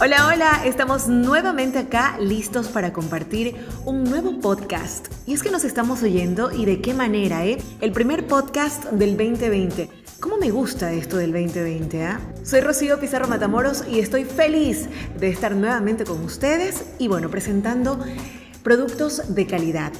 Hola, hola, estamos nuevamente acá listos para compartir un nuevo podcast. Y es que nos estamos oyendo y de qué manera, ¿eh? El primer podcast del 2020. ¿Cómo me gusta esto del 2020? ah? Soy Rocío Pizarro Matamoros y estoy feliz de estar nuevamente con ustedes y bueno, presentando productos de calidad.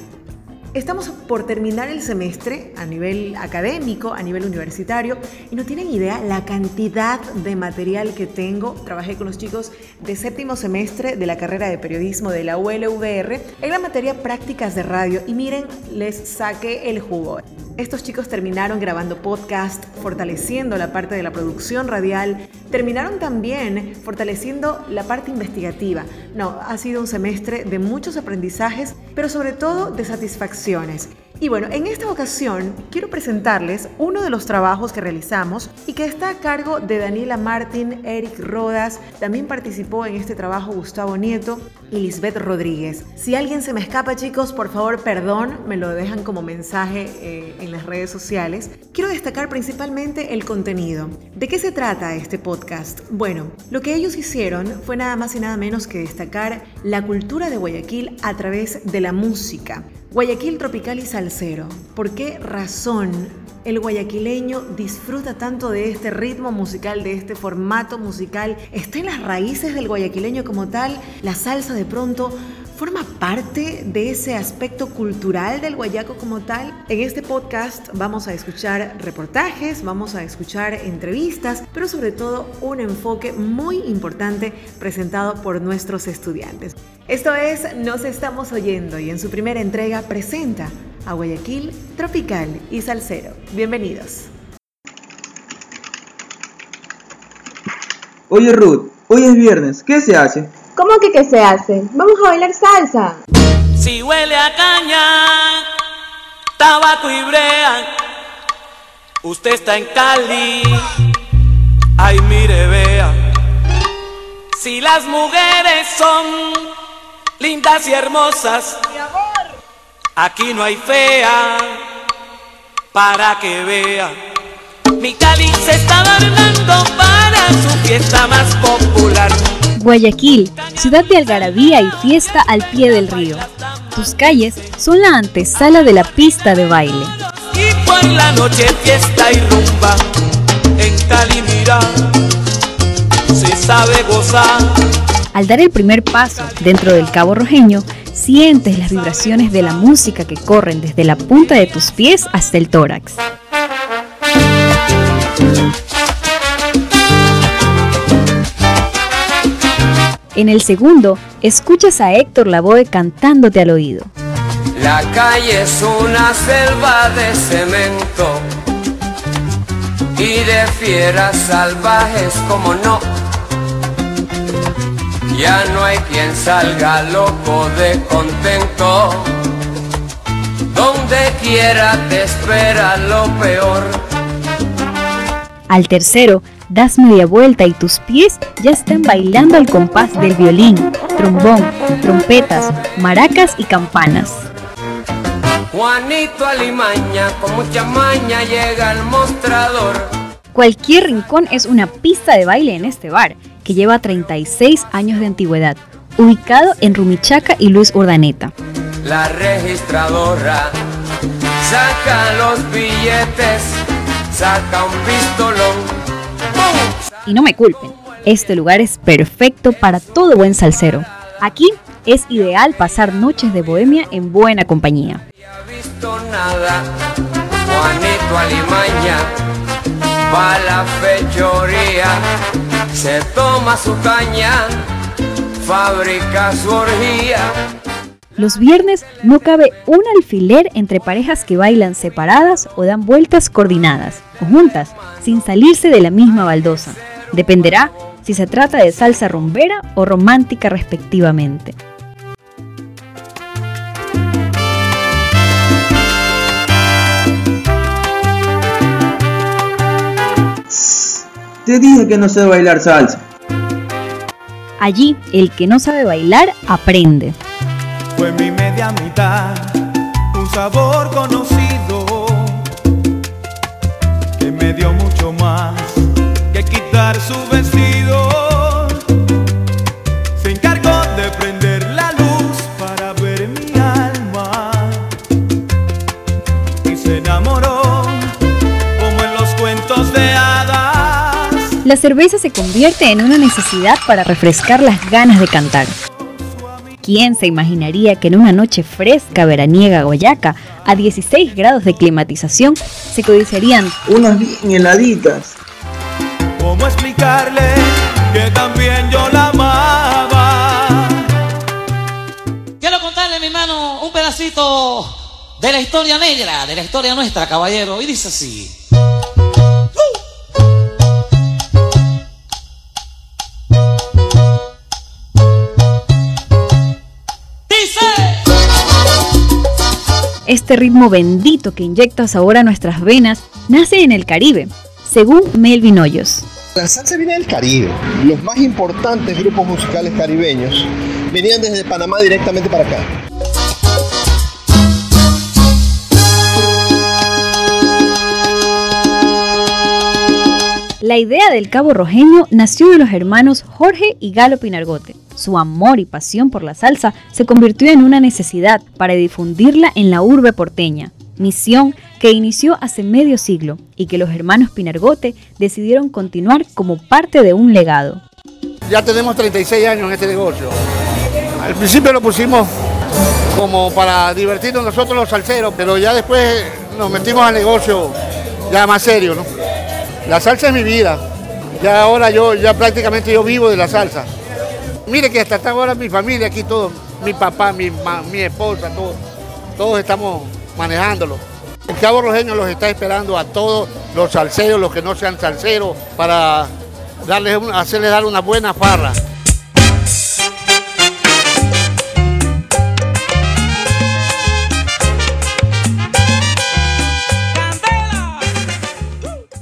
Estamos por terminar el semestre a nivel académico, a nivel universitario, y no tienen idea la cantidad de material que tengo. Trabajé con los chicos de séptimo semestre de la carrera de periodismo de la ULVR en la materia prácticas de radio y miren, les saqué el jugo. Estos chicos terminaron grabando podcast, fortaleciendo la parte de la producción radial, terminaron también fortaleciendo la parte investigativa. No, ha sido un semestre de muchos aprendizajes, pero sobre todo de satisfacciones. Y bueno, en esta ocasión quiero presentarles uno de los trabajos que realizamos y que está a cargo de Daniela Martín, Eric Rodas, también participó en este trabajo Gustavo Nieto y Lisbeth Rodríguez. Si alguien se me escapa chicos, por favor perdón, me lo dejan como mensaje eh, en las redes sociales. Quiero destacar principalmente el contenido. ¿De qué se trata este podcast? Bueno, lo que ellos hicieron fue nada más y nada menos que destacar la cultura de Guayaquil a través de la música. Guayaquil tropical y salsero. ¿Por qué razón el guayaquileño disfruta tanto de este ritmo musical, de este formato musical? ¿Está en las raíces del guayaquileño como tal? ¿La salsa de pronto forma parte de ese aspecto cultural del guayaco como tal? En este podcast vamos a escuchar reportajes, vamos a escuchar entrevistas, pero sobre todo un enfoque muy importante presentado por nuestros estudiantes. Esto es Nos estamos oyendo y en su primera entrega presenta a Guayaquil Tropical y Salsero. Bienvenidos. Oye Ruth, hoy es viernes, ¿qué se hace? ¿Cómo que qué se hace? Vamos a bailar salsa. Si huele a caña, tabaco y brea, usted está en Cali, ay mire vea. Si las mujeres son lindas y hermosas, aquí no hay fea, para que vea. Mi Cali se está adornando para su fiesta más popular. Guayaquil, ciudad de algarabía y fiesta al pie del río. Tus calles son la antesala de la pista de baile. Y por la noche fiesta y rumba en Cali mira, se sabe gozar. Al dar el primer paso dentro del Cabo Rojeño, sientes las vibraciones de la música que corren desde la punta de tus pies hasta el tórax. En el segundo, escuchas a Héctor Lavoe cantándote al oído. La calle es una selva de cemento y de fieras salvajes como no. Ya no hay quien salga loco de contento. Donde quiera te espera lo peor. Al tercero, das media vuelta y tus pies ya están bailando al compás del violín, trombón, trompetas, maracas y campanas. Juanito Alimaña con mucha maña llega al mostrador. Cualquier rincón es una pista de baile en este bar, que lleva 36 años de antigüedad, ubicado en Rumichaca y Luis Urdaneta. La registradora saca los billetes, saca un pistolón. Y no me culpen, este lugar es perfecto para todo buen salsero. Aquí es ideal pasar noches de bohemia en buena compañía. Los viernes no cabe un alfiler entre parejas que bailan separadas o dan vueltas coordinadas o juntas, sin salirse de la misma baldosa. Dependerá si se trata de salsa rumbera o romántica respectivamente. Te dije que no sé bailar salsa. Allí, el que no sabe bailar, aprende. Fue mi media mitad, un sabor conocido que me dio mucho más que quitar su vestido. Se encargó de prender la luz para ver mi alma y se enamoró como en los cuentos de hadas. La cerveza se convierte en una necesidad para refrescar las ganas de cantar. ¿Quién se imaginaría que en una noche fresca veraniega Guayaca, a 16 grados de climatización, se codiciarían Unas bien heladitas. ¿Cómo explicarle que también yo la amaba? Quiero contarle, mi hermano, un pedacito de la historia negra, de la historia nuestra, caballero. Y dice así. Este ritmo bendito que inyecta sabor a nuestras venas nace en el Caribe, según Melvin Hoyos. La salsa viene del Caribe. Los más importantes grupos musicales caribeños venían desde Panamá directamente para acá. La idea del Cabo Rojeño nació de los hermanos Jorge y Galo Pinargote. Su amor y pasión por la salsa se convirtió en una necesidad para difundirla en la urbe porteña, misión que inició hace medio siglo y que los hermanos Pinargote decidieron continuar como parte de un legado. Ya tenemos 36 años en este negocio. Al principio lo pusimos como para divertirnos nosotros los salseros, pero ya después nos metimos al negocio ya más serio, ¿no? La salsa es mi vida. Ya ahora yo ya prácticamente yo vivo de la salsa. Mire que hasta ahora mi familia aquí todos, mi papá, mi, ma- mi esposa, todos, todos estamos manejándolo. El Cabo Rojeño los está esperando a todos los salseros, los que no sean salseros, para darles hacerles dar una buena farra.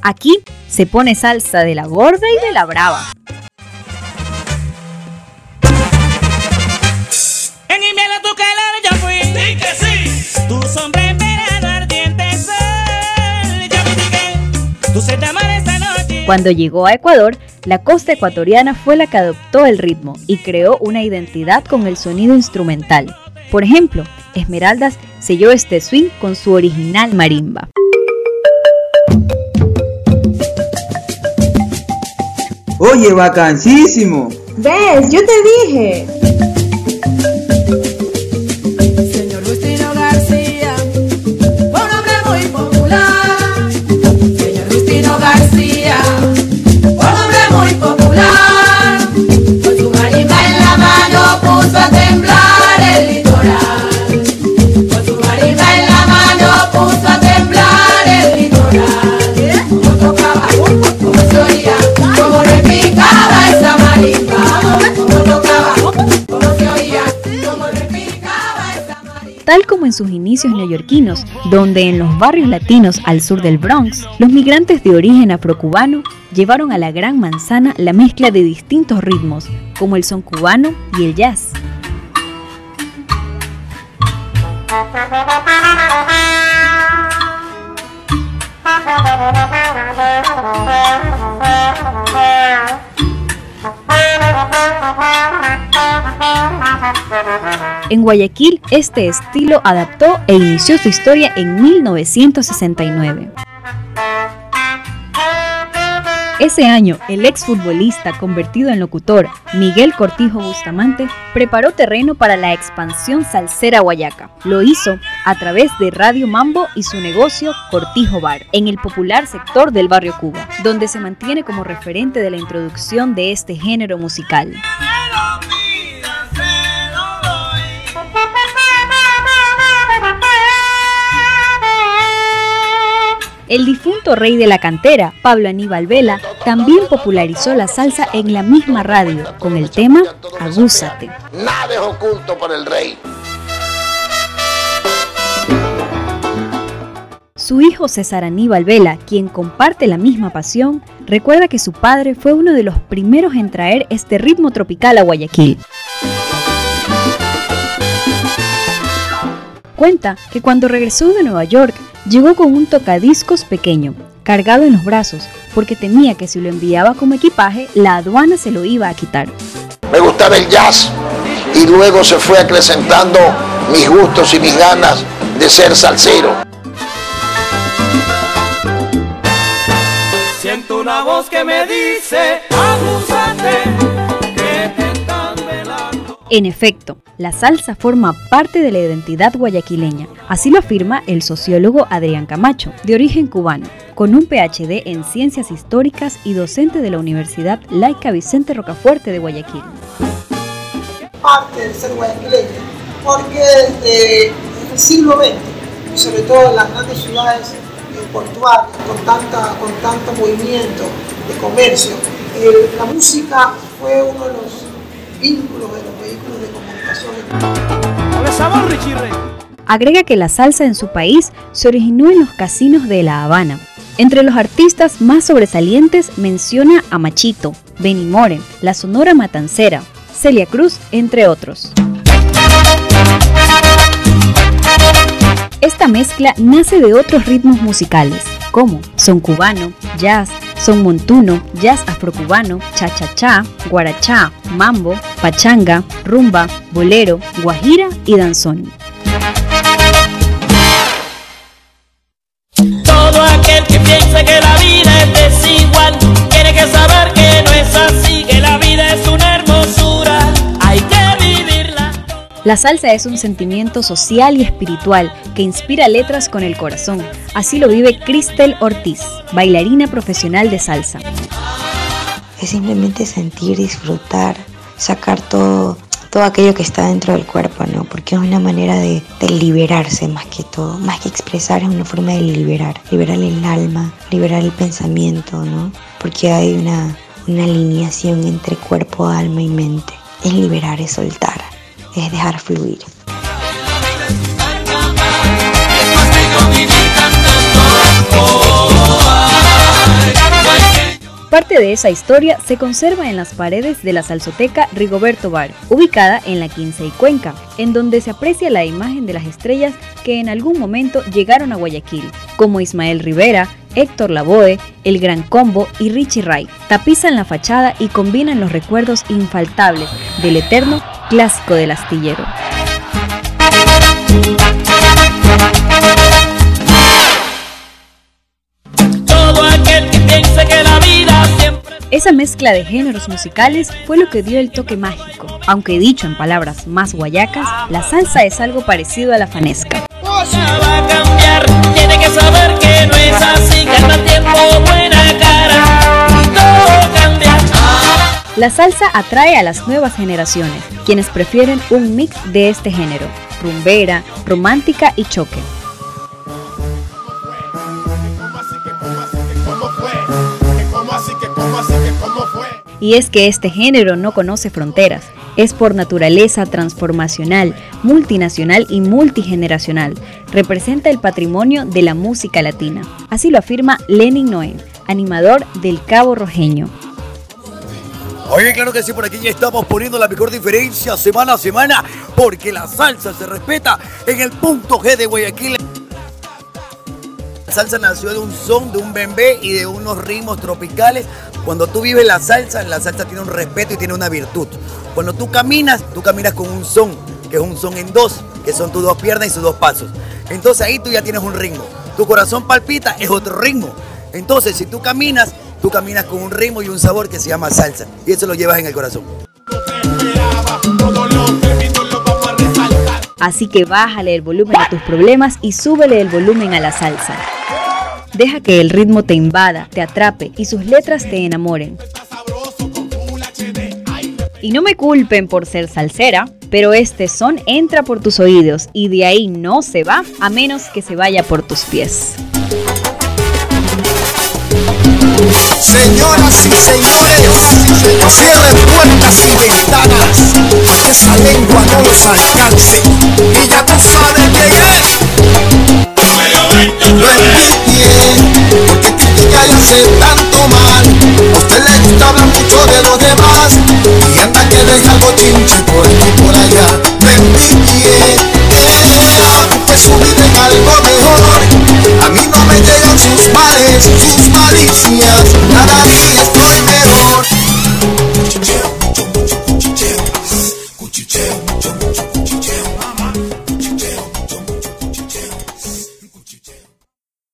Aquí se pone salsa de la gorda y de la brava. En invierno tu calor yo fui. Di que sí. Tu sombra en verano ardiente sol. Yo me Tu sed de amor esta noche. Cuando llegó a Ecuador, la costa ecuatoriana fue la que adoptó el ritmo y creó una identidad con el sonido instrumental. Por ejemplo, Esmeraldas selló este swing con su original marimba. Oye, vacancísimo. ¿Ves? Yo te dije. Sus inicios neoyorquinos, donde en los barrios latinos al sur del Bronx, los migrantes de origen afrocubano llevaron a la Gran Manzana la mezcla de distintos ritmos, como el son cubano y el jazz. En Guayaquil, este estilo adaptó e inició su historia en 1969. Ese año, el exfutbolista convertido en locutor, Miguel Cortijo Bustamante, preparó terreno para la expansión salsera Guayaca. Lo hizo a través de Radio Mambo y su negocio Cortijo Bar, en el popular sector del barrio Cuba, donde se mantiene como referente de la introducción de este género musical. El difunto rey de la cantera, Pablo Aníbal Vela, también popularizó la salsa en la misma radio con el tema Agúzate. Nada es oculto para el rey. Su hijo César Aníbal Vela, quien comparte la misma pasión, recuerda que su padre fue uno de los primeros en traer este ritmo tropical a Guayaquil. Cuenta que cuando regresó de Nueva York llegó con un tocadiscos pequeño, cargado en los brazos, porque temía que si lo enviaba como equipaje, la aduana se lo iba a quitar. Me gustaba el jazz y luego se fue acrecentando mis gustos y mis ganas de ser salsero. Siento una voz que me dice, abúsate, En efecto, la salsa forma parte de la identidad guayaquileña, así lo afirma el sociólogo Adrián Camacho, de origen cubano, con un PhD en Ciencias Históricas y docente de la Universidad Laica Vicente Rocafuerte de Guayaquil. parte del ser guayaquileño, porque desde el siglo XX, sobre todo en las grandes ciudades portuarias, con, tanta, con tanto movimiento de comercio, eh, la música fue uno de los vínculos, de los Agrega que la salsa en su país se originó en los casinos de La Habana. Entre los artistas más sobresalientes menciona a Machito, Benny Moré, la Sonora Matancera, Celia Cruz, entre otros. Esta mezcla nace de otros ritmos musicales, como son cubano, jazz, son montuno, jazz afrocubano, cha-cha-cha, guarachá, mambo, pachanga, rumba, bolero, guajira y danzón. Todo aquel que piense que la La salsa es un sentimiento social y espiritual que inspira letras con el corazón. Así lo vive Cristel Ortiz, bailarina profesional de salsa. es simplemente sentir, disfrutar, sacar todo, todo aquello que está dentro del cuerpo, ¿no? Porque es una manera de, liberarse más que todo, más que expresar, es una forma de liberar, liberar el alma, liberar el pensamiento, ¿no? Porque hay una, una alineación entre cuerpo, alma y mente. Es liberar, es soltar, es dejar fluir. Parte de esa historia se conserva en las paredes de la salsoteca Rigoberto Bar, ubicada en la 15 y Cuenca, en donde se aprecia la imagen de las estrellas que en algún momento llegaron a Guayaquil, como Ismael Rivera, Héctor Lavoe, El Gran Combo y Richie Ray. Tapizan la fachada y combinan los recuerdos infaltables del eterno clásico del astillero. Todo aquel que piense que la vida siempre Esa mezcla de géneros musicales fue lo que dio el toque mágico, aunque dicho en palabras más guayacas, la salsa es algo parecido a la fanesca. va a cambiar, tiene que saber que no es así, que al mal tiempo La salsa atrae a las nuevas generaciones, quienes prefieren un mix de este género, rumbera, romántica y choque. Y es que este género no conoce fronteras, es por naturaleza transformacional, multinacional y multigeneracional. Representa el patrimonio de la música latina. Así lo afirma Lenin Noé, animador del Cabo Rojeño. Oye, claro que sí, por aquí ya estamos poniendo la mejor diferencia semana a semana, porque la salsa se respeta en el punto G de Guayaquil. La salsa nació de un son, de un bembé y de unos ritmos tropicales. Cuando tú vives la salsa, la salsa tiene un respeto y tiene una virtud. Cuando tú caminas, tú caminas con un son, que es un son en dos, que son tus dos piernas y sus dos pasos. Entonces ahí tú ya tienes un ritmo. Tu corazón palpita, es otro ritmo. Entonces si tú caminas, tú caminas con un ritmo y un sabor que se llama salsa. Y eso lo llevas en el corazón. Así que bájale el volumen a tus problemas y súbele el volumen a la salsa. Deja que el ritmo te invada, te atrape y sus letras te enamoren. Y no me culpen por ser salsera, pero este son entra por tus oídos y de ahí no se va a menos que se vaya por tus pies. Señoras y señores, cierren puertas y ventanas. Esa lengua no nos alcance. Y ya tú sabes quién es. No envidien que critica y hace tanto mal. A usted le gusta hablar mucho de los demás. Y anda que deja cochinche por aquí por allá. No envidien, busque su vida en algo mejor. A mí no me llegan sus males, sus malicias.